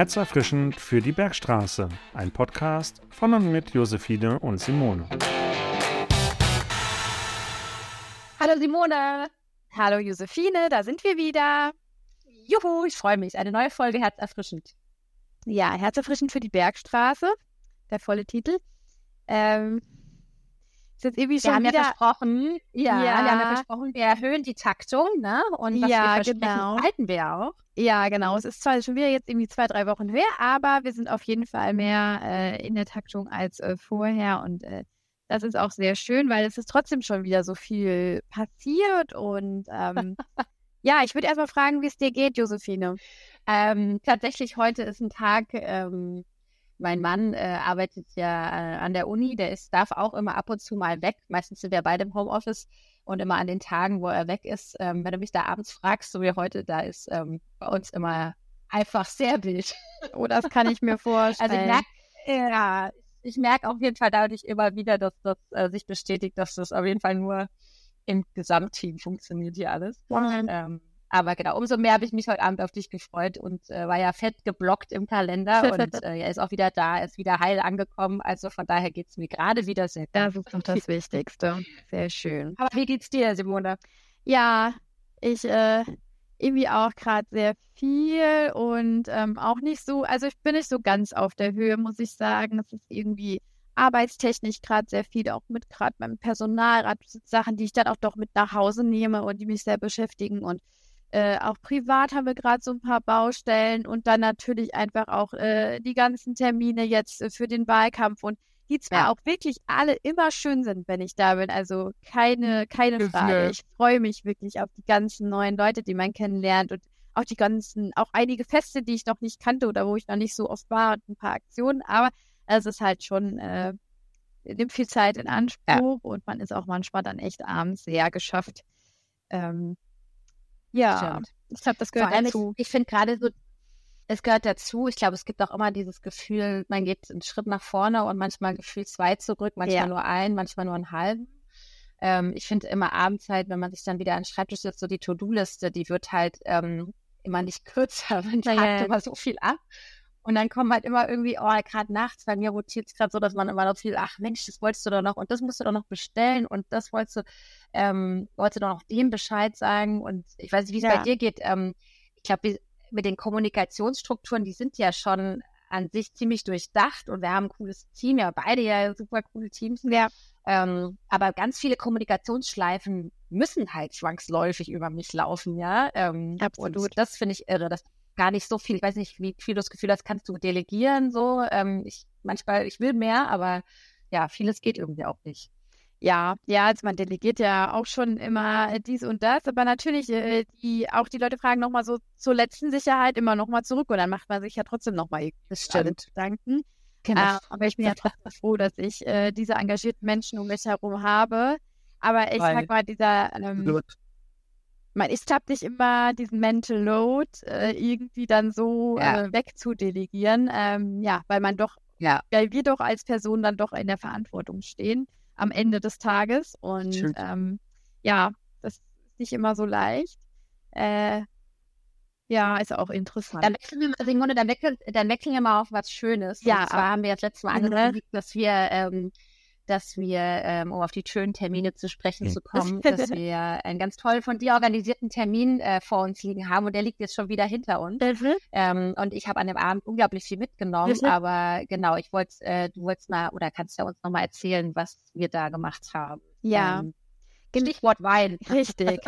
Herzerfrischend für die Bergstraße, ein Podcast von und mit Josephine und Simone. Hallo Simone. Hallo Josephine, da sind wir wieder. Juhu, ich freue mich. Eine neue Folge Herzerfrischend. Ja, Herzerfrischend für die Bergstraße, der volle Titel. Ähm, ist jetzt irgendwie wir haben wieder... ja versprochen, ja, ja, wir haben ja versprochen, wir erhöhen die Taktung, ne? Und was ja, wir versprechen, genau. halten wir auch. Ja, genau. Es ist zwar schon wieder jetzt irgendwie zwei, drei Wochen her, aber wir sind auf jeden Fall mehr äh, in der Taktung als äh, vorher und äh, das ist auch sehr schön, weil es ist trotzdem schon wieder so viel passiert und ähm, ja, ich würde erstmal fragen, wie es dir geht, Josephine. Ähm, tatsächlich heute ist ein Tag, ähm, mein Mann äh, arbeitet ja äh, an der Uni, der ist, darf auch immer ab und zu mal weg. Meistens sind wir beide im Homeoffice und immer an den Tagen, wo er weg ist, ähm, wenn du mich da abends fragst, so wie heute, da ist ähm, bei uns immer einfach sehr wild. Oh, das kann ich mir vorstellen. Also ich merke, ja, ich merke auf jeden Fall dadurch immer wieder, dass das äh, sich bestätigt, dass das auf jeden Fall nur im Gesamtteam funktioniert hier alles. Ähm, aber genau, umso mehr habe ich mich heute Abend auf dich gefreut und äh, war ja fett geblockt im Kalender und äh, er ist auch wieder da, ist wieder heil angekommen. Also von daher geht es mir gerade wieder sehr gut. Das ist doch das Wichtigste. Sehr schön. Aber wie geht's dir, Simone? Ja, ich äh, irgendwie auch gerade sehr viel und ähm, auch nicht so, also ich bin nicht so ganz auf der Höhe, muss ich sagen. Es ist irgendwie arbeitstechnisch gerade sehr viel, auch mit gerade meinem Personalrat, Sachen, die ich dann auch doch mit nach Hause nehme und die mich sehr beschäftigen und äh, auch privat haben wir gerade so ein paar Baustellen und dann natürlich einfach auch äh, die ganzen Termine jetzt äh, für den Wahlkampf und die zwar Ja. auch wirklich alle immer schön sind, wenn ich da bin. Also keine, keine Gefühl. Frage. Ich freue mich wirklich auf die ganzen neuen Leute, die man kennenlernt und auch die ganzen, auch einige Feste, die ich noch nicht kannte oder wo ich noch nicht so oft war und ein paar Aktionen. Aber es ist halt schon, äh, nimmt viel Zeit in Anspruch und man ist auch manchmal dann echt abends sehr geschafft. Ähm, ja, Stimmt. ich glaube, das gehört allem, dazu. ich, ich finde gerade so, es gehört dazu. Ich glaube, es gibt auch immer dieses Gefühl, man geht einen Schritt nach vorne und manchmal gefühlt zwei zurück, manchmal Ja. nur einen, manchmal nur einen halben. Ähm, ich finde immer abends halt, wenn man sich dann wieder an den Schreibtisch setzt, so die To-Do-Liste, die wird halt ähm, immer nicht kürzer. Man Ja, hakt ja. immer so viel ab. Und dann kommen halt immer irgendwie, oh, gerade nachts, bei mir rotiert es gerade so, dass man immer noch viel, ach Mensch, das wolltest du doch noch und das musst du doch noch bestellen und das wolltest du, ähm, wolltest du doch noch dem Bescheid sagen und ich weiß nicht, wie es Ja. bei dir geht. Ähm, ich glaube, mit den Kommunikationsstrukturen, die sind ja schon an sich ziemlich durchdacht und wir haben ein cooles Team, ja, beide ja super coole Teams. Ja, Ähm, aber ganz viele Kommunikationsschleifen müssen halt zwangsläufig über mich laufen, ja. Ähm, Absolut. Und das finde ich irre. Das gar nicht so viel. Ich weiß nicht, wie viel du das Gefühl hast, kannst du delegieren so. Ähm, ich manchmal, ich will mehr, aber ja, vieles geht irgendwie auch nicht. ja, ja, also man delegiert ja auch schon immer dies und das, aber natürlich, äh, die, auch die Leute fragen nochmal so zur letzten Sicherheit immer nochmal zurück und dann macht man sich ja trotzdem nochmal Das alle Gedanken. Genau. Äh, aber ich bin ja trotzdem froh, dass ich äh, diese engagierten Menschen um mich herum habe. Aber ich Weil- sag mal, dieser, ähm, man ist habe nicht immer diesen Mental Load äh, irgendwie dann so Ja. äh, wegzudelegieren. Ähm, ja, weil man doch, Ja. weil wir doch als Person dann doch in der Verantwortung stehen am Ende des Tages. Und ähm, ja, das ist nicht immer so leicht. Äh, ja, ist auch interessant. Dann wechseln wir mal, dann wechseln, dann wechseln wir mal auf was Schönes. Ja. Und zwar haben wir das letzte Mal Mhm. angekündigt, dass wir, ähm, dass wir, ähm, um auf die schönen Termine zu sprechen Mhm. zu kommen, dass wir einen ganz toll von dir organisierten Termin äh, vor uns liegen haben und der liegt jetzt schon wieder hinter uns. Mhm. Ähm, und ich habe an dem Abend unglaublich viel mitgenommen, Mhm. aber genau, ich wollte, äh, du wolltest mal oder kannst ja uns nochmal erzählen, was wir da gemacht haben. Ja. Ähm, Stichwort Wein. Richtig.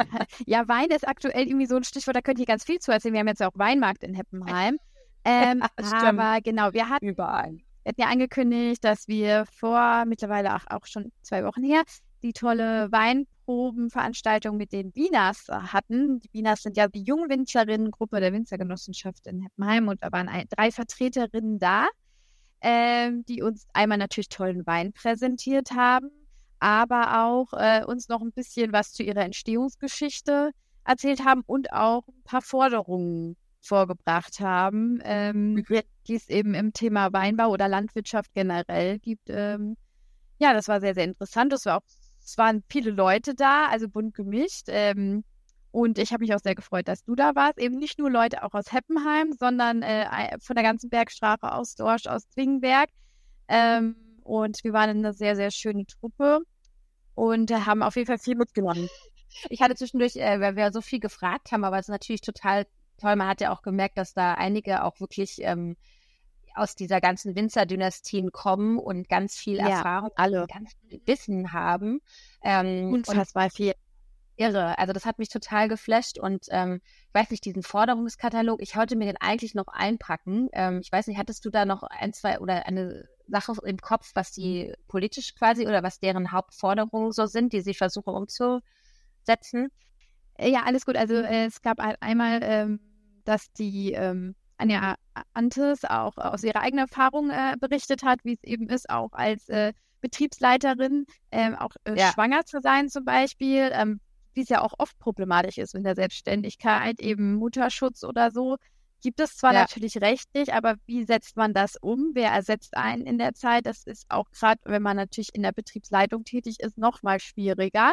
Ja, Wein ist aktuell irgendwie so ein Stichwort, da könnt ihr ganz viel zu erzählen. Wir haben jetzt ja auch Weinmarkt in Heppenheim. Ähm, aber genau, wir hatten, Überall. Wir hatten ja angekündigt, dass wir vor mittlerweile auch, auch schon zwei Wochen her die tolle Weinprobenveranstaltung mit den Wieners hatten. Die Wieners sind ja die Jungwinzerinnengruppe der Winzergenossenschaft in Heppenheim und da waren ein, drei Vertreterinnen da, ähm, die uns einmal natürlich tollen Wein präsentiert haben, aber auch äh, uns noch ein bisschen was zu ihrer Entstehungsgeschichte erzählt haben und auch ein paar Forderungen vorgebracht haben, ähm, die es eben im Thema Weinbau oder Landwirtschaft generell gibt. Ähm, ja, das war sehr, sehr interessant. Es war auch, es waren viele Leute da, also bunt gemischt. Ähm, Und ich habe mich auch sehr gefreut, dass du da warst. Eben nicht nur Leute auch aus Heppenheim, sondern äh, von der ganzen Bergstraße aus Dorsch, aus Zwingenberg. Ähm, und wir waren eine sehr, sehr schöne Truppe und äh, haben auf jeden Fall viel mitgenommen. Ich hatte zwischendurch, äh, weil wir so viel gefragt haben, aber es ist natürlich total toll. Man hat ja auch gemerkt, dass da einige auch wirklich ähm, aus dieser ganzen Winzer-Dynastien kommen und ganz viel ja, Erfahrung, alle. ganz viel Wissen haben. Ähm, Unfassbar viel irre. Also das hat mich total geflasht und ähm, ich weiß nicht, diesen Forderungskatalog, ich wollte mir den eigentlich noch einpacken. Ähm, ich weiß nicht, hattest du da noch ein, zwei oder eine Sache im Kopf, was die politisch quasi oder was deren Hauptforderungen so sind, die sie versuchen umzusetzen? Ja, alles gut. Also äh, es gab einmal, ähm, dass die ähm, Anja Antes auch aus ihrer eigenen Erfahrung äh, berichtet hat, wie es eben ist, auch als äh, Betriebsleiterin ähm, auch äh, ja. schwanger zu sein zum Beispiel, ähm, wie es ja auch oft problematisch ist in der Selbstständigkeit, eben Mutterschutz oder so, gibt es zwar ja. natürlich rechtlich, aber wie setzt man das um? Wer ersetzt einen in der Zeit? Das ist auch gerade, wenn man natürlich in der Betriebsleitung tätig ist, noch mal schwieriger.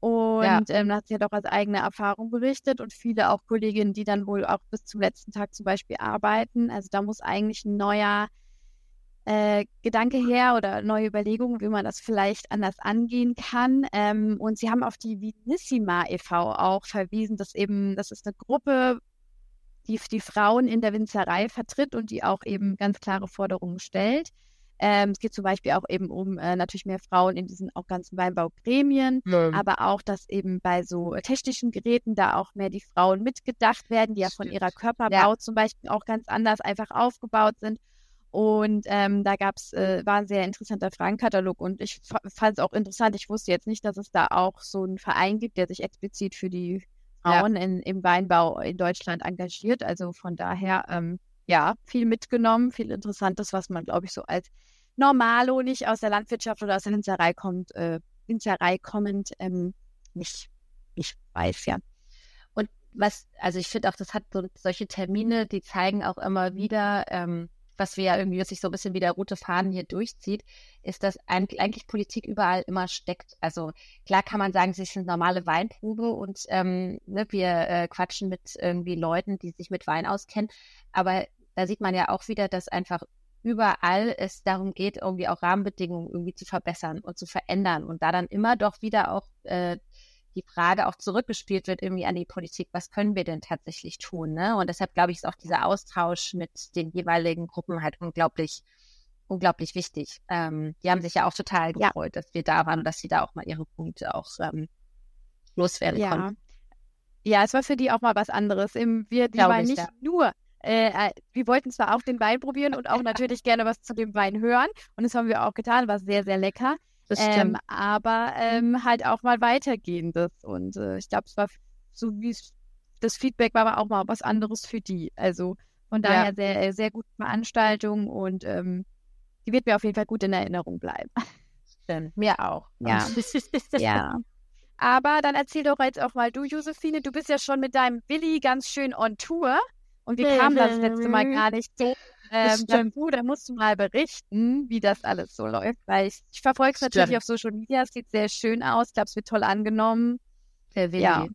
Und ja. ähm, hat sie ja doch als eigene Erfahrung berichtet und viele auch Kolleginnen, die dann wohl auch bis zum letzten Tag zum Beispiel arbeiten. Also da muss eigentlich ein neuer äh, Gedanke her oder neue Überlegungen, wie man das vielleicht anders angehen kann. Ähm, und sie haben auf die Vinissima e.V. auch verwiesen, dass eben, das ist eine Gruppe, die die Frauen in der Winzerei vertritt und die auch eben ganz klare Forderungen stellt. Ähm, es geht zum Beispiel auch eben um äh, natürlich mehr Frauen in diesen auch ganzen Weinbaugremien, Nein. aber auch, dass eben bei so technischen Geräten da auch mehr die Frauen mitgedacht werden, die ja von ihrer Körperbau ja. zum Beispiel auch ganz anders einfach aufgebaut sind. Und ähm, da gab's, äh, war ein sehr interessanter Fragenkatalog und ich fand es auch interessant. Ich wusste jetzt nicht, dass es da auch so einen Verein gibt, der sich explizit für die Frauen ja. in, im Weinbau in Deutschland engagiert. Also von daher, ähm, ja, viel mitgenommen, viel Interessantes, was man, glaube ich, so als Normalo nicht aus der Landwirtschaft oder aus der Winzerei kommt, äh, Winzerei kommend, ähm, nicht, nicht weiß, ja. Und was, also ich finde auch, das hat so solche Termine, die zeigen auch immer wieder, ähm, was wir ja irgendwie, sich so ein bisschen wie der rote Faden hier durchzieht, ist, dass eigentlich Politik überall immer steckt. Also klar kann man sagen, es ist eine normale Weinprobe und ähm, ne, wir äh, quatschen mit irgendwie Leuten, die sich mit Wein auskennen. Aber da sieht man ja auch wieder, dass einfach überall es darum geht, irgendwie auch Rahmenbedingungen irgendwie zu verbessern und zu verändern und da dann immer doch wieder auch äh, die Frage auch zurückgespielt wird irgendwie an die Politik, was können wir denn tatsächlich tun? Ne? Und deshalb glaube ich, ist auch dieser Austausch mit den jeweiligen Gruppen halt unglaublich, unglaublich wichtig. Ähm, die haben sich ja auch total gefreut, ja. dass wir da waren und dass sie da auch mal ihre Punkte auch ähm, loswerden ja. konnten. Ja, es war für die auch mal was anderes. Wir, die waren nicht ja. nur äh, äh, wir wollten zwar auch den Wein probieren und auch natürlich gerne was zu dem Wein hören. Und das haben wir auch getan, war sehr, sehr lecker. Ähm, aber ähm, halt auch mal weitergehendes. Und äh, ich glaube, es war so wie das Feedback war auch mal was anderes für die. Also von daher ja. sehr, sehr gute Veranstaltung und ähm, die wird mir auf jeden Fall gut in Erinnerung bleiben. Stimmt, mir auch. Ja. ja. Aber dann erzähl doch jetzt auch mal du, Josephine, du bist ja schon mit deinem Willi ganz schön on Tour. Und wir kamen das letzte Mal gar nicht so ähm, dazu, da musst du mal berichten, wie das alles so läuft, weil ich, ich verfolge es natürlich auf Social Media, es sieht sehr schön aus, ich glaube, es wird toll angenommen. Der Willi. Ja.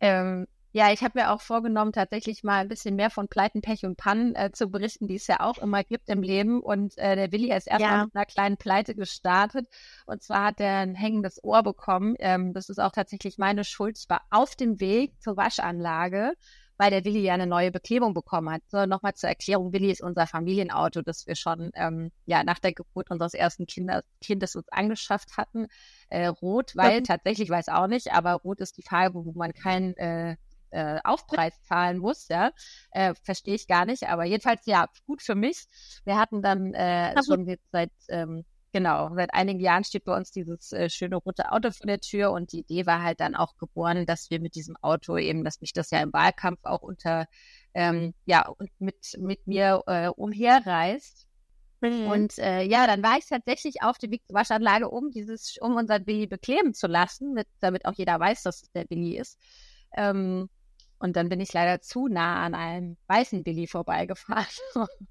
Ähm, ja, ich habe mir auch vorgenommen, tatsächlich mal ein bisschen mehr von Pleiten, Pech und Pannen äh, zu berichten, die es ja auch immer gibt im Leben. Und äh, der Willi ist erstmal ja. mit einer kleinen Pleite gestartet. Und zwar hat er ein hängendes Ohr bekommen. Ähm, das ist auch tatsächlich meine Schuld. Ich war auf dem Weg zur Waschanlage weil der Willi ja eine neue Beklebung bekommen hat. So, nochmal zur Erklärung, Willi ist unser Familienauto, das wir schon ähm, ja nach der Geburt unseres ersten Kinder, Kindes uns angeschafft hatten. Äh, rot, weil mhm. tatsächlich weiß auch nicht, aber rot ist die Farbe, wo man keinen äh, äh, Aufpreis zahlen muss, ja. Äh, Verstehe ich gar nicht. Aber jedenfalls, ja, gut für mich. Wir hatten dann äh, schon jetzt seit ähm, Genau, seit einigen Jahren steht bei uns dieses äh, schöne rote Auto vor der Tür und die Idee war halt dann auch geboren, dass wir mit diesem Auto eben, dass mich das ja im Wahlkampf auch unter, ähm, ja, mit, mit mir äh, umherreist. Mhm. Und äh, ja, dann war ich tatsächlich auf dem Weg zur Waschanlage, um dieses, um unser Billy bekleben zu lassen, mit, damit auch jeder weiß, dass es der Billy ist. Ähm, und dann bin ich leider zu nah an einem weißen Billy vorbeigefahren.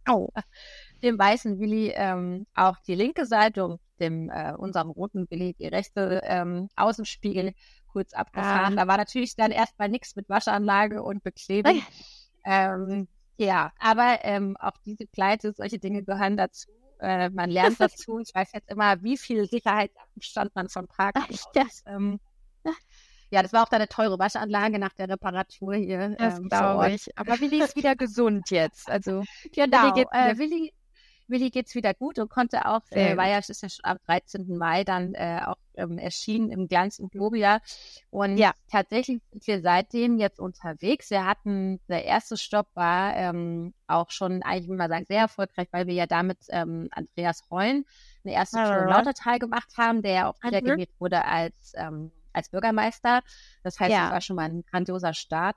Oh. dem weißen Willi ähm, auch die linke Seite, dem äh, unserem roten Willi die rechte ähm, Außenspiegel kurz abgefahren. Ah. Da war natürlich dann erstmal nichts mit Waschanlage und Beklebung. ähm, ja, aber ähm, auch diese Pleite, solche Dinge gehören dazu. Äh, man lernt dazu. Ich weiß jetzt immer, wie viel Sicherheitsabstand man von Park ja. ähm, ja, das war auch eine teure Waschanlage nach der Reparatur hier. Das ähm, glaube ich. Aber Willi ist wieder gesund jetzt. Also genau, Willi, geht, äh, Willi, Willi geht's wieder gut und konnte auch, äh, war ja, ist ja schon am 13. Mai dann äh, auch ähm, erschienen im Glanz und Globia. Und ja. tatsächlich sind wir seitdem jetzt unterwegs. Wir hatten, der erste Stopp war ähm, auch schon, eigentlich würde man sagen, sehr erfolgreich, weil wir ja damit ähm, Andreas Rollen eine erste Tour in Lautertal gemacht haben, der ja auch wiedergewählt wurde als, ähm, als Bürgermeister. Das heißt, ja. das war schon mal ein grandioser Start.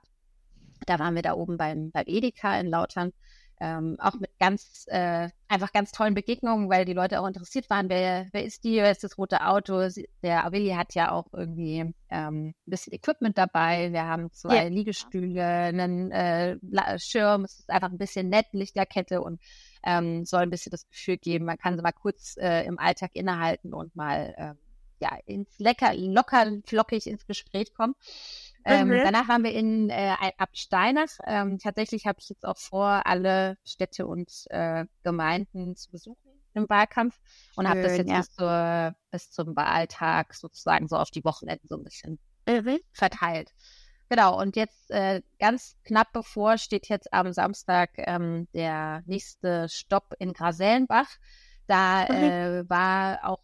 Da waren wir da oben beim, beim Edeka in Lautern ähm, auch mit ganz, äh, einfach ganz tollen Begegnungen, weil die Leute auch interessiert waren, wer, wer ist die, wer ist das rote Auto? Der Avilli hat ja auch irgendwie ähm, ein bisschen Equipment dabei. Wir haben zwei ja. Liegestühle, einen äh, Schirm, es ist einfach ein bisschen nett, Lichterkette und ähm, soll ein bisschen das Gefühl geben, man kann so mal kurz äh, im Alltag innehalten und mal äh, ja, ins lecker, locker, flockig ins Gespräch kommen. Ähm, mhm. Danach waren wir in äh, Absteinach. Ähm, tatsächlich habe ich jetzt auch vor, alle Städte und äh, Gemeinden zu besuchen im Wahlkampf und habe das jetzt ja. bis, zur, bis zum Wahltag sozusagen so auf die Wochenenden so ein bisschen mhm. verteilt. Genau, und jetzt äh, ganz knapp bevor steht jetzt am Samstag ähm, der nächste Stopp in Grasellenbach. Da mhm. äh, war auch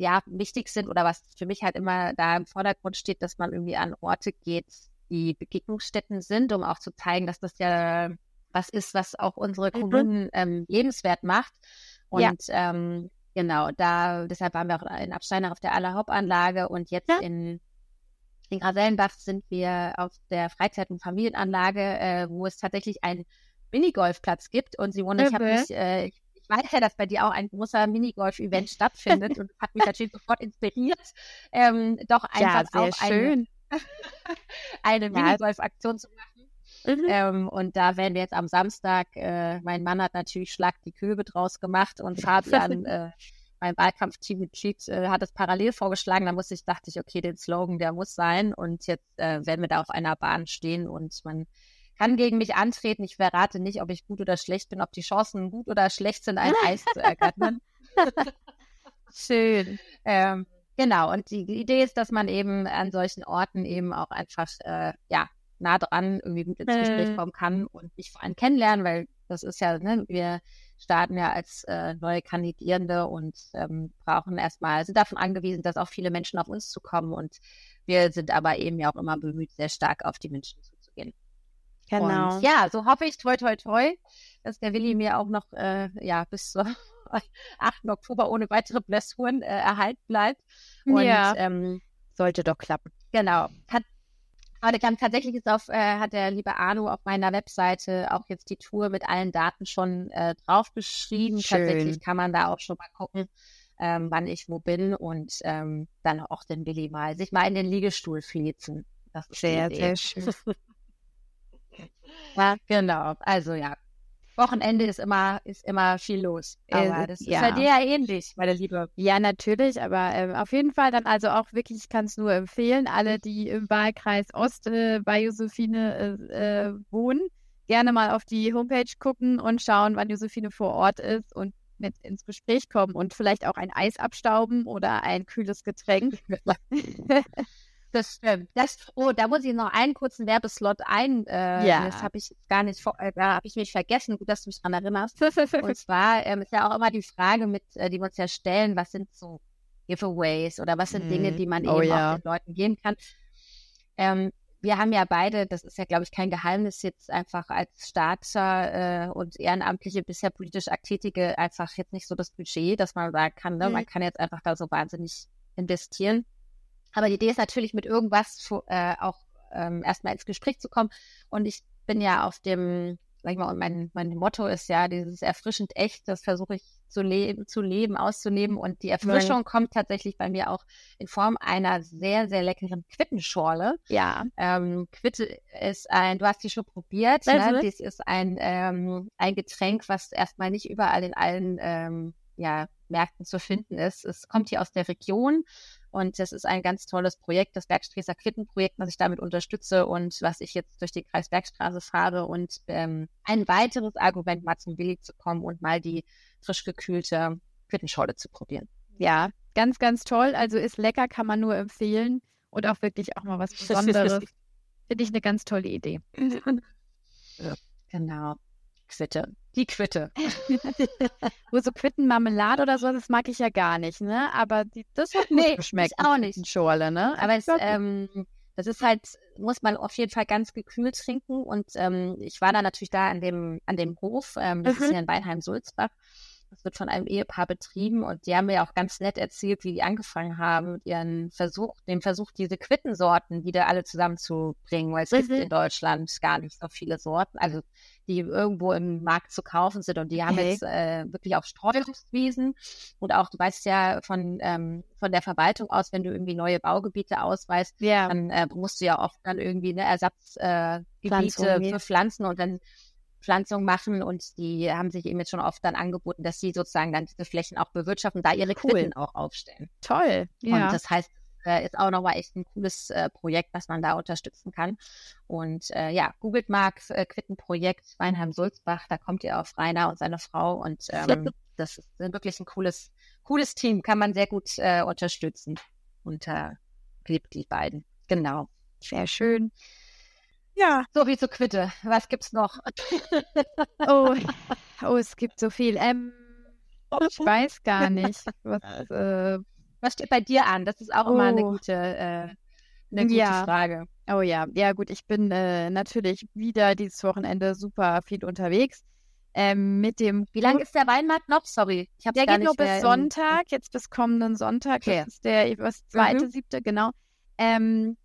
ja, wichtig sind oder was für mich halt immer da im Vordergrund steht, dass man irgendwie an Orte geht, die Begegnungsstätten sind, um auch zu zeigen, dass das ja was ist, was auch unsere mhm. Kommunen mhm. ähm, lebenswert macht. Und ja. ähm, genau, da, deshalb waren wir auch in Absteiner auf der Allerhauptanlage und jetzt ja. in, in Grasellenbach sind wir auf der Freizeit- und Familienanlage, äh, wo es tatsächlich einen Minigolfplatz gibt. Und Simone, ich habe mich, äh, weiß ja, dass bei dir auch ein großer Minigolf-Event stattfindet und hat mich natürlich sofort inspiriert, ähm, doch einfach ja, auch schön. eine, eine. Minigolf-Aktion zu machen. Mhm. Ähm, und da werden wir jetzt am Samstag, äh, mein Mann hat natürlich Schlag die Köbe draus gemacht und Fabian, äh, mein Wahlkampfteam-Mitglied, äh, hat es parallel vorgeschlagen. Da muss ich, dachte ich, okay, den Slogan, der muss sein. Und jetzt äh, werden wir da auf einer Bahn stehen und man kann gegen mich antreten. Ich verrate nicht, ob ich gut oder schlecht bin, ob die Chancen gut oder schlecht sind, ein Eis zu ergattern. Schön. Ähm, genau. Und die Idee ist, dass man eben an solchen Orten eben auch einfach, äh, ja, nah dran irgendwie gut ins Gespräch äh. kommen kann und mich vor allem kennenlernen, weil das ist ja, ne, wir starten ja als äh, neue Kandidierende und ähm, brauchen erstmal, sind davon angewiesen, dass auch viele Menschen auf uns zukommen und wir sind aber eben ja auch immer bemüht, sehr stark auf die Menschen zuzugehen. Genau. Und ja, so hoffe ich, toi, toi, toi, dass der Willi mir auch noch äh, ja, bis zum 8. Oktober ohne weitere Blessuren äh, erhalten bleibt. Und, ja, ähm, sollte doch klappen. Genau. Hat, aber dann tatsächlich ist auf, äh, hat der liebe Arno auf meiner Webseite auch jetzt die Tour mit allen Daten schon äh, drauf beschrieben. Schön. Tatsächlich kann man da auch schon mal gucken, ähm, wann ich wo bin und ähm, dann auch den Willi mal sich mal in den Liegestuhl fließen. Das ist sehr, sehr schön. Ja, genau. Also ja, Wochenende ist immer, ist immer viel los. Aber das ja. ist bei dir ja ähnlich, meine Liebe. Ja, natürlich, aber äh, auf jeden Fall dann also auch wirklich, ich kann es nur empfehlen, alle, die im Wahlkreis Ost äh, bei Josephine äh, äh, wohnen, gerne mal auf die Homepage gucken und schauen, wann Josephine vor Ort ist und mit ins Gespräch kommen und vielleicht auch ein Eis abstauben oder ein kühles Getränk. Das stimmt. Das, oh, da muss ich noch einen kurzen Werbeslot ein. Äh, ja. Das habe ich gar nicht, äh, da habe ich mich vergessen. Gut, dass du mich daran erinnerst. Und zwar ähm, ist ja auch immer die Frage, mit, äh, die wir uns ja stellen, was sind so Giveaways oder was sind mhm. Dinge, die man oh, eben ja. auch den Leuten geben kann. Ähm, wir haben ja beide, das ist ja, glaube ich, kein Geheimnis, jetzt einfach als Starter äh, und Ehrenamtliche, bisher politisch Aktätige einfach jetzt nicht so das Budget, dass man sagen kann, ne, mhm. man kann jetzt einfach da so wahnsinnig investieren. Aber die Idee ist natürlich, mit irgendwas äh, auch ähm, erstmal ins Gespräch zu kommen. Und ich bin ja auf dem, sag ich mal, und mein, mein Motto ist ja dieses erfrischend echt, das versuche ich zu leben, zu leben, auszunehmen. Und die Erfrischung Nein. kommt tatsächlich bei mir auch in Form einer sehr, sehr leckeren Quittenschorle. Ja. Ähm, Quitte ist ein, du hast die schon probiert, ne? Das ist ein, ähm, ein Getränk, was erstmal nicht überall in allen ähm, ja, Supermarktmärkten zu finden ist. Es kommt hier aus der Region und das ist ein ganz tolles Projekt, das Bergstreßer Quittenprojekt, was ich damit unterstütze und was ich jetzt durch die Kreisbergstraße fahre und ähm, ein weiteres Argument, mal zum Willi zu kommen und mal die frisch gekühlte Quittenschorle zu probieren. Ja, ganz, ganz toll. Also ist lecker, kann man nur empfehlen und auch wirklich auch mal was Besonderes. Finde ich eine ganz tolle Idee. Genau. Quitte. Die Quitte. Wo so Quittenmarmelade oder so, das mag ich ja gar nicht, ne? Aber die, das hat nee, geschmeckt. auch nicht. Schorle, ne? Aber es, ähm, das ist halt, muss man auf jeden Fall ganz gekühlt trinken. Und ähm, ich war da natürlich da an dem, an dem Hof, ähm, das mhm. ist ja in Weinheim-Sulzbach. Das wird von einem Ehepaar betrieben und die haben mir auch ganz nett erzählt, wie die angefangen haben mit ihren Versuch, dem Versuch, diese Quittensorten wieder alle zusammenzubringen, weil es mhm. gibt in Deutschland gar nicht so viele Sorten, also die irgendwo im Markt zu kaufen sind und die haben okay. jetzt äh, wirklich auch Streuobstwiesen und auch, du weißt ja von, ähm, von der Verwaltung aus, wenn du irgendwie neue Baugebiete ausweist, ja. dann äh, musst du ja oft dann irgendwie eine Ersatzgebiete äh, für Pflanzen und dann Pflanzung machen und die haben sich eben jetzt schon oft dann angeboten, dass sie sozusagen dann diese Flächen auch bewirtschaften, da ihre cool. Quitten auch aufstellen. Toll. Ja. Und das heißt, äh, ist auch nochmal echt ein cooles äh, Projekt, was man da unterstützen kann. Und äh, ja, googelt mal äh, Quittenprojekt Weinheim-Sulzbach, da kommt ihr auf Rainer und seine Frau und ähm, das ist wirklich ein cooles, cooles Team, kann man sehr gut äh, unterstützen. Äh, liebt die beiden. Genau. Sehr schön. Ja. So wie zur Quitte. Was gibt's noch? oh, oh, es gibt so viel. Ähm, ich weiß gar nicht. Was, äh, was steht bei dir an? Das ist auch oh. immer eine gute, äh, eine gute ja. Frage. Oh ja, ja gut, ich bin äh, natürlich wieder dieses Wochenende super viel unterwegs. Ähm, mit dem. Wie lange ist der Weinmarkt noch? Sorry, ich habe Der gar geht nur bis Sonntag, jetzt bis kommenden Sonntag. Okay. Das ist der was, zweite, mhm. siebte, genau. Ähm,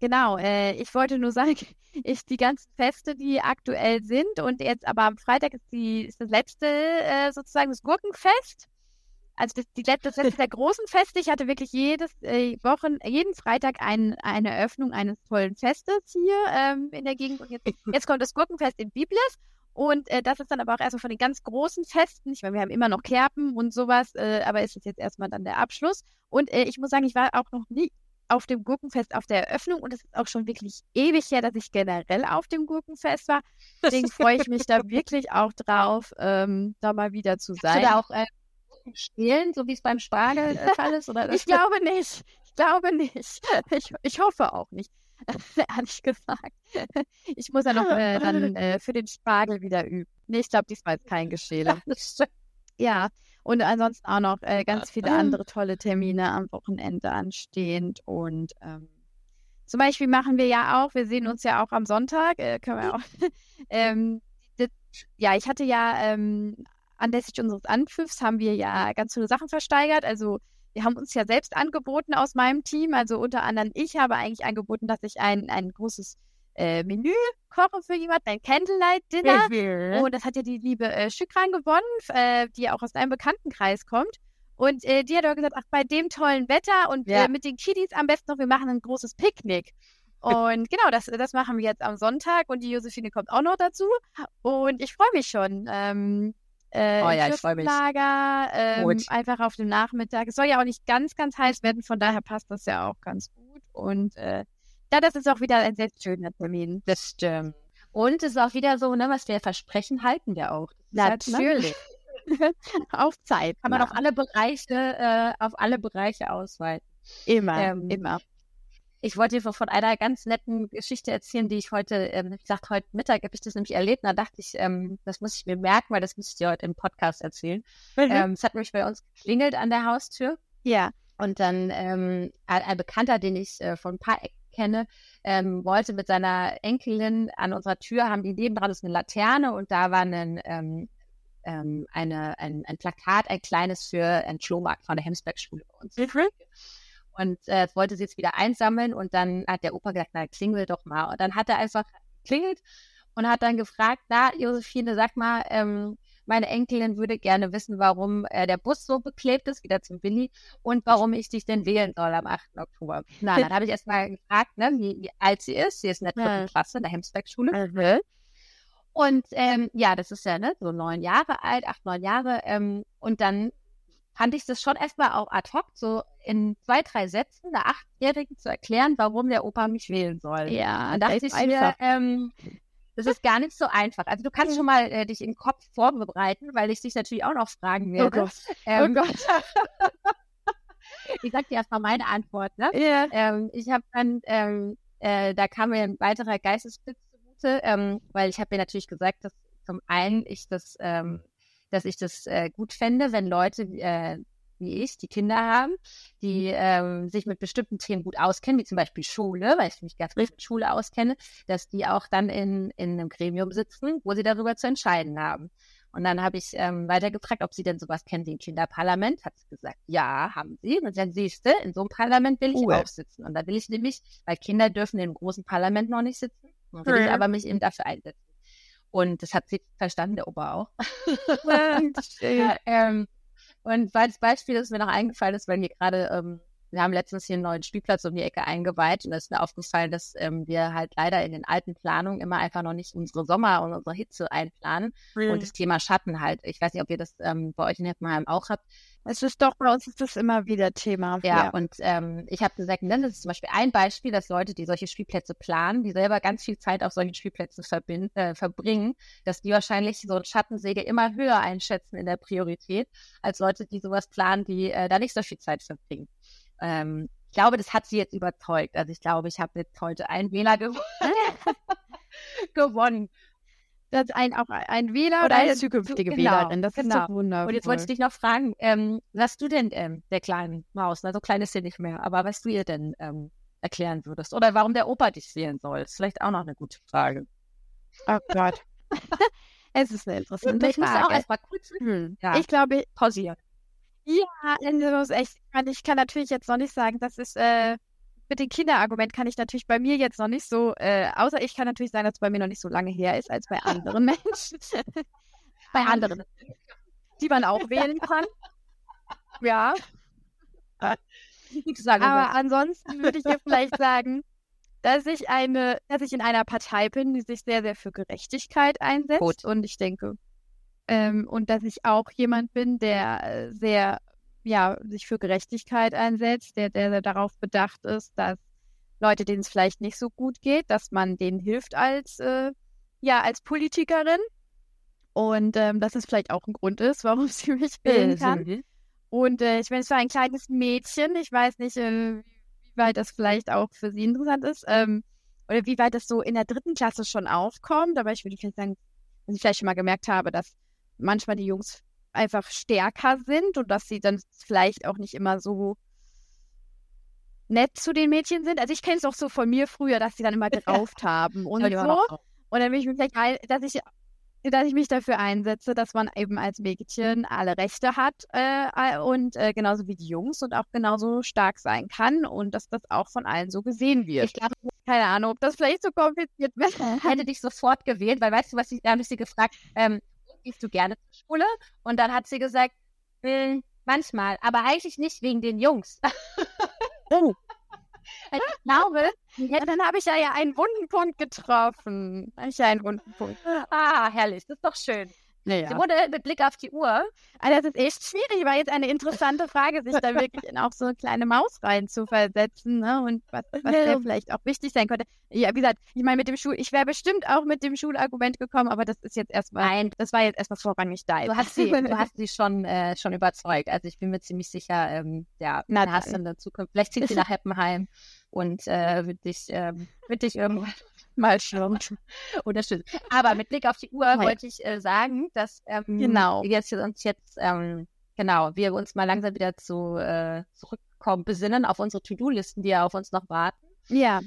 Genau, äh, ich wollte nur sagen, ich die ganzen Feste, die aktuell sind und jetzt aber am Freitag ist, die, ist das letzte äh, sozusagen das Gurkenfest. Also das, die letzte, das letzte der großen Feste. Ich hatte wirklich jedes äh, Wochen, jeden Freitag ein, eine Eröffnung eines tollen Festes hier ähm, in der Gegend. Und jetzt, jetzt kommt das Gurkenfest in Biblis. Und äh, das ist dann aber auch erstmal von den ganz großen Festen. Ich meine, wir haben immer noch Kerpen und sowas, äh, aber ist es jetzt erstmal dann der Abschluss. Und äh, ich muss sagen, ich war auch noch nie auf dem Gurkenfest auf der Eröffnung und es ist auch schon wirklich ewig her, dass ich generell auf dem Gurkenfest war. Deswegen freue ich mich da wirklich auch drauf, ähm, da mal wieder zu sein. Hast du da auch äh, stehlen, so wie es beim Spargel der Fall ist? Oder? ich glaube nicht. Ich glaube nicht. Ich, ich hoffe auch nicht. Ehrlich gesagt. Ich muss ja noch äh, dann äh, für den Spargel wieder üben. Nee, ich glaube, diesmal ist kein Geschäle. Ja, und ansonsten auch noch äh, ganz viele andere tolle Termine am Wochenende anstehend. Und ähm, zum Beispiel machen wir ja auch, wir sehen uns ja auch am Sonntag, äh, können wir auch. ähm, das, ja, ich hatte ja ähm, anlässlich unseres Anpfiffs haben wir ja ganz viele Sachen versteigert. Also wir haben uns ja selbst angeboten aus meinem Team. Also unter anderem ich habe eigentlich angeboten, dass ich ein, ein großes äh, Menü koche für jemanden, ein Candlelight-Dinner. Mhm. Und das hat ja die liebe äh, Schükran gewonnen, äh, die auch aus einem Bekanntenkreis kommt. Und äh, die hat auch gesagt, ach, bei dem tollen Wetter und ja. äh, mit den Kiddies am besten noch, wir machen ein großes Picknick. Und genau, das, das machen wir jetzt am Sonntag und die Josephine kommt auch noch dazu. Und ich freue mich schon. Ähm, äh, oh ja, ich freue mich. Lager, ähm, einfach auf dem Nachmittag. Es soll ja auch nicht ganz, ganz heiß werden, von daher passt das ja auch ganz gut. Und äh, ja, das ist auch wieder ein sehr schöner Termin. Das stimmt. Und es ist auch wieder so, ne, was wir versprechen, halten wir auch. Natürlich. Halt, ne? auf Zeit. Kann man auf alle Bereiche, äh, auf alle Bereiche ausweiten. Immer, ähm, immer. Ich wollte dir von einer ganz netten Geschichte erzählen, die ich heute, ähm, wie gesagt, heute Mittag habe ich das nämlich erlebt. Und da dachte ich, ähm, das muss ich mir merken, weil das muss ich dir heute im Podcast erzählen. Mhm. Ähm, es hat nämlich bei uns geklingelt an der Haustür. Ja. Und dann ähm, ein, Bekannter, den ich äh, von ein paar Ecken kenne, ähm, wollte mit seiner Enkelin an unserer Tür, haben die nebendran ist eine Laterne und da war ein, ähm, ähm, eine, ein, ein Plakat, ein kleines für einen Flohmarkt von der Hemsberg-Schule bei uns. Mhm. Und äh, das wollte sie jetzt wieder einsammeln und dann hat der Opa gesagt, na klingel doch mal. Und dann hat er einfach klingelt und hat dann gefragt, na Josephine, sag mal, ähm, meine Enkelin würde gerne wissen, warum äh, der Bus so beklebt ist, wieder zum Willi, und warum ich dich denn wählen soll am 8. Oktober. Na, dann habe ich erstmal gefragt, ne, wie, wie, alt sie ist. Sie ist in der dritten ja. Klasse in der Hemsberg-Schule. Mhm. Und ähm, ja, das ist ja ne, so neun Jahre alt, acht, neun Jahre. Ähm, und dann fand ich das schon erstmal auch ad hoc, so in zwei, drei Sätzen der Achtjährigen zu erklären, warum der Opa mich wählen soll. Ja, Dann dachte ich mir, ähm, das ist gar nicht so einfach. Also du kannst schon mal äh, dich im Kopf vorbereiten, weil ich dich natürlich auch noch fragen Oh werde. Gott. Ähm, oh Gott. ich sag dir erstmal meine Antwort, ne? Ja. Ähm, ich habe dann, ähm, äh, da kam mir ein weiterer Geistesblitz zugute, ähm, weil ich habe mir natürlich gesagt, dass zum einen ich das, ähm, dass ich das äh, gut fände, wenn Leute äh, wie ich, die Kinder haben, die ähm, sich mit bestimmten Themen gut auskennen, wie zum Beispiel Schule, weil ich mich ganz gut mit Schule auskenne, dass die auch dann in, in einem Gremium sitzen, wo sie darüber zu entscheiden haben. Und dann habe ich ähm, weiter gefragt, ob sie denn sowas kennen wie ein Kinderparlament. Hat sie gesagt, ja, haben sie. Und dann siehst du, in so einem Parlament will ich Cool. auch sitzen. Und da will ich nämlich, weil Kinder dürfen im großen Parlament noch nicht sitzen, will ich Mhm. aber mich eben dafür einsetzen. Und das hat sie verstanden, der Opa auch. Ja. ähm, und als Beispiel ist mir noch eingefallen, ist, wenn wir gerade, ähm, wir haben letztens hier einen neuen Spielplatz um die Ecke eingeweiht und es ist mir aufgefallen, dass ähm, wir halt leider in den alten Planungen immer einfach noch nicht unsere Sommer und unsere Hitze einplanen und das Thema Schatten halt. Ich weiß nicht, ob ihr das ähm, bei euch in Heppenheim auch habt. Es ist doch, bei uns ist das immer wieder Thema. Ja, und ähm, ich habe gesagt, ne, das ist zum Beispiel ein Beispiel, dass Leute, die solche Spielplätze planen, die selber ganz viel Zeit auf solchen Spielplätzen äh, verbringen, dass die wahrscheinlich so ein Schattensäge immer höher einschätzen in der Priorität, als Leute, die sowas planen, die äh, da nicht so viel Zeit verbringen. Ähm, ich glaube, das hat sie jetzt überzeugt. Also ich glaube, ich habe jetzt heute einen Wähler gew gewonnen. Das ist ein, auch ein Wähler Oder eine zukünftige genau, Wählerin. Das ist genau. doch wundervoll. Und jetzt wollte ich dich noch fragen, ähm, was du denn ähm, der kleinen Maus, na so klein ist sie nicht mehr, aber was du ihr denn ähm, erklären würdest oder warum der Opa dich sehen soll, ist vielleicht auch noch eine gute Frage. Oh Gott. es ist eine interessante ich muss auch Frage. erstmal kurz Hm. Ja. Ich glaube, pausieren. ja, also echt, ich kann- ich kann natürlich jetzt noch nicht sagen, das ist äh, mit dem Kinderargument kann ich natürlich bei mir jetzt noch nicht so, äh, außer ich kann natürlich sagen, dass es bei mir noch nicht so lange her ist als bei anderen Menschen. Bei anderen. die man auch wählen kann. Ja. Sagen. Aber ansonsten würde ich dir vielleicht sagen, dass ich eine, dass ich in einer Partei bin, die sich sehr, sehr für Gerechtigkeit einsetzt. Gut. Und ich denke, ähm, und dass ich auch jemand bin, der äh, sehr, ja, sich für Gerechtigkeit einsetzt, der, der darauf bedacht ist, dass Leute, denen es vielleicht nicht so gut geht, dass man denen hilft als, äh, ja, als Politikerin. Und ähm, dass es vielleicht auch ein Grund ist, warum sie mich wählen kann. Und äh, ich bin so ein kleines Mädchen. Ich weiß nicht, äh, wie weit das vielleicht auch für Sie interessant ist. Ähm, oder wie weit das so in der dritten Klasse schon aufkommt. Aber ich würde vielleicht sagen, dass ich vielleicht schon mal gemerkt habe, dass manchmal die Jungs einfach stärker sind und dass sie dann vielleicht auch nicht immer so nett zu den Mädchen sind. Also ich kenne es auch so von mir früher, dass sie dann immer gerauft haben und Ja, so. Und dann will ich mich vielleicht, ein, dass ich, dass ich mich dafür einsetze, dass man eben als Mädchen alle Rechte hat äh, und äh, genauso wie die Jungs und auch genauso stark sein kann und dass das auch von allen so gesehen wird. Ich glaube, Keine Ahnung, ob das vielleicht so kompliziert wird. ich hätte dich sofort gewählt, weil weißt du, was ich, da habe ich sie gefragt, ähm, gehst du gerne zur Schule? Und dann hat sie gesagt, "Hm, manchmal, aber eigentlich nicht wegen den Jungs. Oh. ich glaube, Ja, dann habe ich ja, ja einen wunden Punkt getroffen. Habe ich ja einen wunden Punkt. ah, herrlich, das ist doch schön. Naja. Sie wurde mit Blick auf die Uhr. Also das ist echt schwierig, war jetzt eine interessante Frage, sich da wirklich in auch so eine kleine Maus rein zu versetzen, ne? Und was, was Ja. da vielleicht auch wichtig sein könnte. Ja, wie gesagt, ich meine, mit dem Schul, ich wäre bestimmt auch mit dem Schulargument gekommen, aber das ist jetzt erstmal, Nein. das war jetzt erstmal vorrangig da. Du hast sie, du hast sie schon, äh, schon überzeugt. Also ich bin mir ziemlich sicher, ähm, ja, Na da hast du dann. in der Zukunft. Vielleicht zieht sie nach Heppenheim und äh, wird dich, ähm, wird dich irgendwann mal schon unterstützen. Aber mit Blick auf die Uhr Ja. wollte ich äh, sagen, dass ähm, Genau. wir jetzt uns jetzt ähm, genau, wir uns mal langsam wieder zu äh, zurückkommen, besinnen auf unsere To-Do-Listen, die ja auf uns noch warten. ja,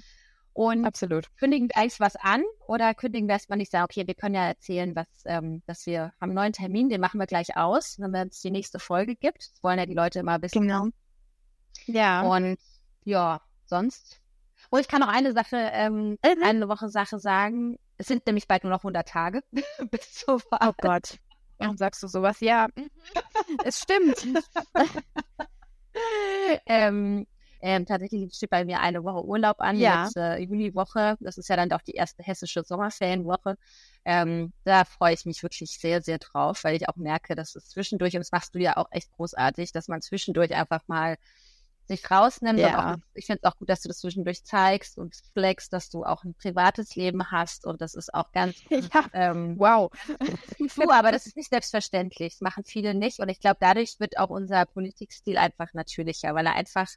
Und absolut. kündigen wir eigentlich was an oder kündigen wir erstmal nicht sagen, okay, wir können ja erzählen, was, ähm, dass wir haben einen neuen Termin, den machen wir gleich aus, wenn es die nächste Folge gibt. Das wollen ja die Leute immer wissen. Genau. Ja. Und ja, sonst. Oh, ich kann noch eine Sache, ähm, Mhm. eine Woche Sache sagen. Es sind nämlich bald nur noch 100 Tage bis zur Wahl. Oh Gott. Warum sagst du sowas? Ja, mhm. es stimmt. ähm, ähm, tatsächlich steht bei mir eine Woche Urlaub an, Ja. jetzt äh, Juliwoche. Das ist ja dann doch die erste hessische Sommerferienwoche. Ähm, da freue ich mich wirklich sehr, sehr drauf, weil ich auch merke, dass es zwischendurch, und das machst du ja auch echt großartig, dass man zwischendurch einfach mal sich rausnimmt. Ja. Auch, ich finde es auch gut, dass du das zwischendurch zeigst und flexst, dass du auch ein privates Leben hast. Und das ist auch ganz ja. ähm, wow. Du, aber das ist nicht selbstverständlich. Das machen viele nicht. Und ich glaube, dadurch wird auch unser Politikstil einfach natürlicher, weil er einfach,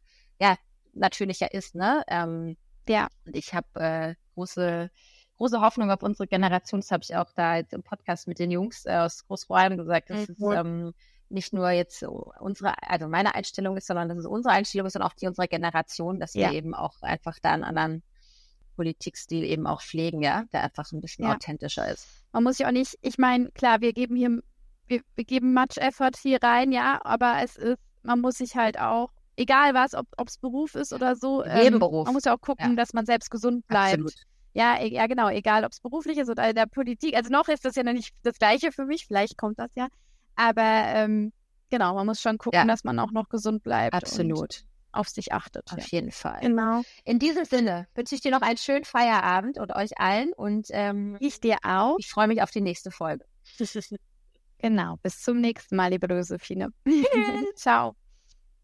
ja, natürlicher ist, ne? Ähm, ja. Und ich habe äh, große große Hoffnung auf unsere Generation. Das habe ich auch da jetzt im Podcast mit den Jungs äh, aus Großfreien gesagt. Das mhm. ist ähm, nicht nur jetzt unsere, also meine Einstellung ist, sondern dass es unsere Einstellung ist sondern auch die unserer Generation, dass ja. wir eben auch einfach da einen anderen Politikstil eben auch pflegen, ja, der einfach ein bisschen ja. authentischer ist. Man muss ja auch nicht, ich meine, klar, wir geben hier, wir, wir geben much Effort hier rein, ja, aber es ist, man muss sich halt auch, egal was, ob es Beruf ist oder so, ähm, Beruf. man muss ja auch gucken, ja. dass man selbst gesund bleibt. Absolut. Ja, e, ja, genau, egal ob es beruflich ist oder in der Politik. Also noch ist das ja noch nicht das Gleiche für mich, vielleicht kommt das ja. Aber ähm, genau, man muss schon gucken, ja. dass man auch noch gesund bleibt. Absolut. auf sich achtet. Auf ja. jeden Fall. Genau. In diesem Sinne wünsche ich dir noch einen schönen Feierabend und euch allen. Und ähm, ich dir auch. Ich freue mich auf die nächste Folge. genau. Bis zum nächsten Mal, liebe Josephine. Ciao.